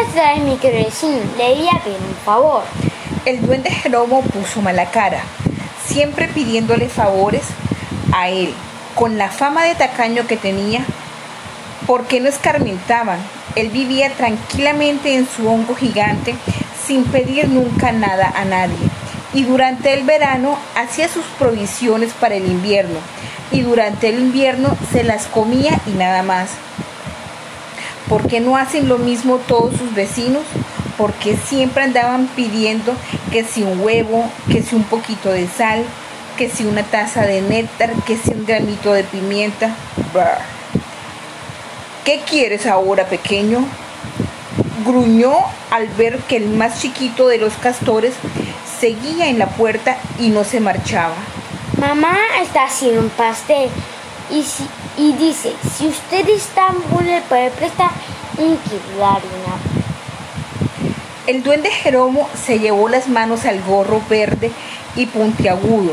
Mi vecino. Le un favor. El duende Jeromo puso mala cara, siempre pidiéndole favores a él, con la fama de tacaño que tenía, porque no escarmentaban. Él vivía tranquilamente en su hongo gigante, sin pedir nunca nada a nadie. Y durante el verano hacía sus provisiones para el invierno, y durante el invierno se las comía y nada más. ¿Por qué no hacen lo mismo todos sus vecinos? Porque siempre andaban pidiendo que si un huevo, que si un poquito de sal, que si una taza de néctar, que si un granito de pimienta. ¿Qué quieres ahora, pequeño? Gruñó al ver que el más chiquito de los castores seguía en la puerta y no se marchaba. Mamá está haciendo un pastel y, si, y dice, si usted está le puede prestar un kilo de harina. El duende Jeromo se llevó las manos al gorro verde y puntiagudo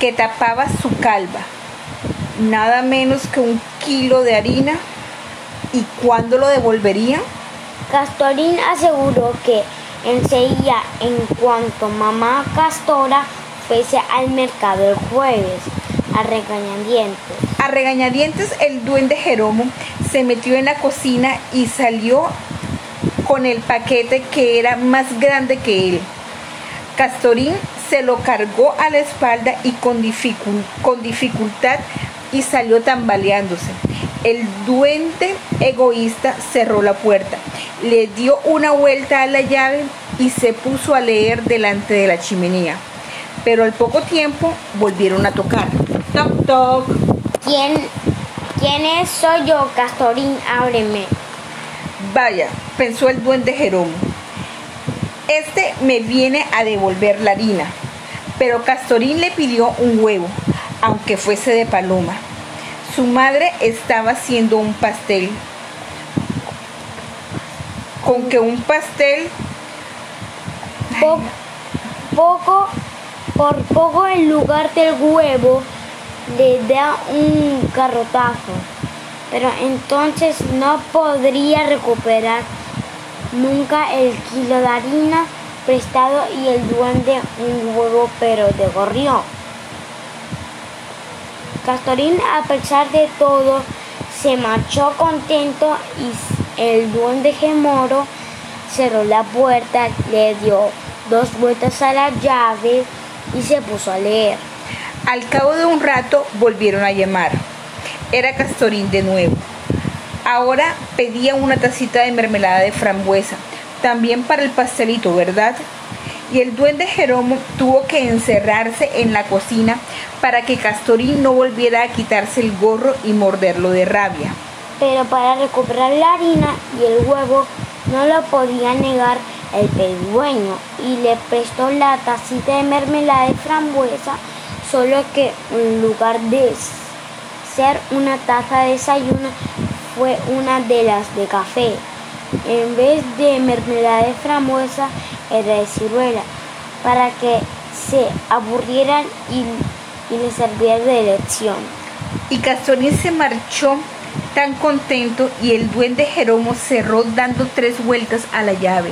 que tapaba su calva. Nada menos que un kilo de harina. ¿Y cuándo lo devolvería? Castorín aseguró que enseguida en cuanto mamá Castora fuese al mercado el jueves a regañadientes. A regañadientes el duende Jeromo se metió en la cocina y salió con el paquete que era más grande que él. Castorín se lo cargó a la espalda y con, con dificultad y salió tambaleándose. El duende egoísta cerró la puerta, le dio una vuelta a la llave y se puso a leer delante de la chimenea. Pero al poco tiempo volvieron a tocar. Toc, toc. ¿Quién, quién es? Soy yo, Castorín, ábreme. Vaya, pensó el duende Jeromo. Este me viene a devolver la harina. Pero Castorín le pidió un huevo, aunque fuese de paloma. Su madre estaba haciendo un pastel. Con que un pastel... poco, por poco en lugar del huevo le da un carrotazo, pero entonces no podría recuperar nunca el kilo de harina prestado y el duende un huevo pero de gorrión. Castorín a pesar de todo se marchó contento y el duende gemoro cerró la puerta, le dio dos vueltas a la llave y se puso a leer. Al cabo de un rato volvieron a llamar. Era Castorín de nuevo. Ahora pedía una tacita de mermelada de frambuesa, también para el pastelito, ¿verdad? Y el duende Jeromo tuvo que encerrarse en la cocina para que Castorín no volviera a quitarse el gorro y morderlo de rabia. Pero para recuperar la harina y el huevo no lo podía negar el pedigüeño y le prestó la tacita de mermelada de frambuesa, solo que en lugar de ser una taza de desayuno fue una de las de café. En vez de mermelada de frambuesa era de ciruela, para que se aburrieran y, y les serviera de lección. Y Castorín se marchó tan contento y el duende Jeromo cerró dando tres vueltas a la llave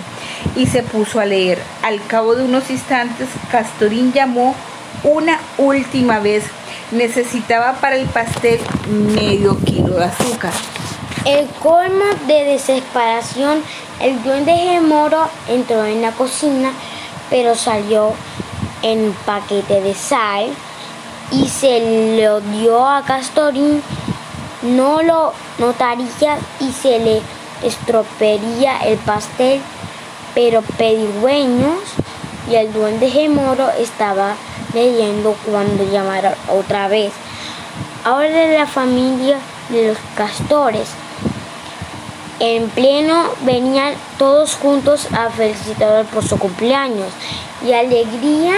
y se puso a leer. Al cabo de unos instantes, Castorín llamó una última vez. Necesitaba para el pastel medio kilo de azúcar. El colmo de desesperación, el duende gemoro entró en la cocina, pero salió en paquete de sal y se lo dio a Castorín. No lo notaría y se le estropearía el pastel, pero pedigüeños y el duende gemoro estaba leyendo cuando llamaron otra vez. Ahora de la familia de los castores. En pleno venían todos juntos a felicitarlo por su cumpleaños y alegría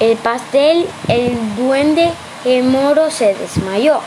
el pastel, el duende, el moro se desmayó.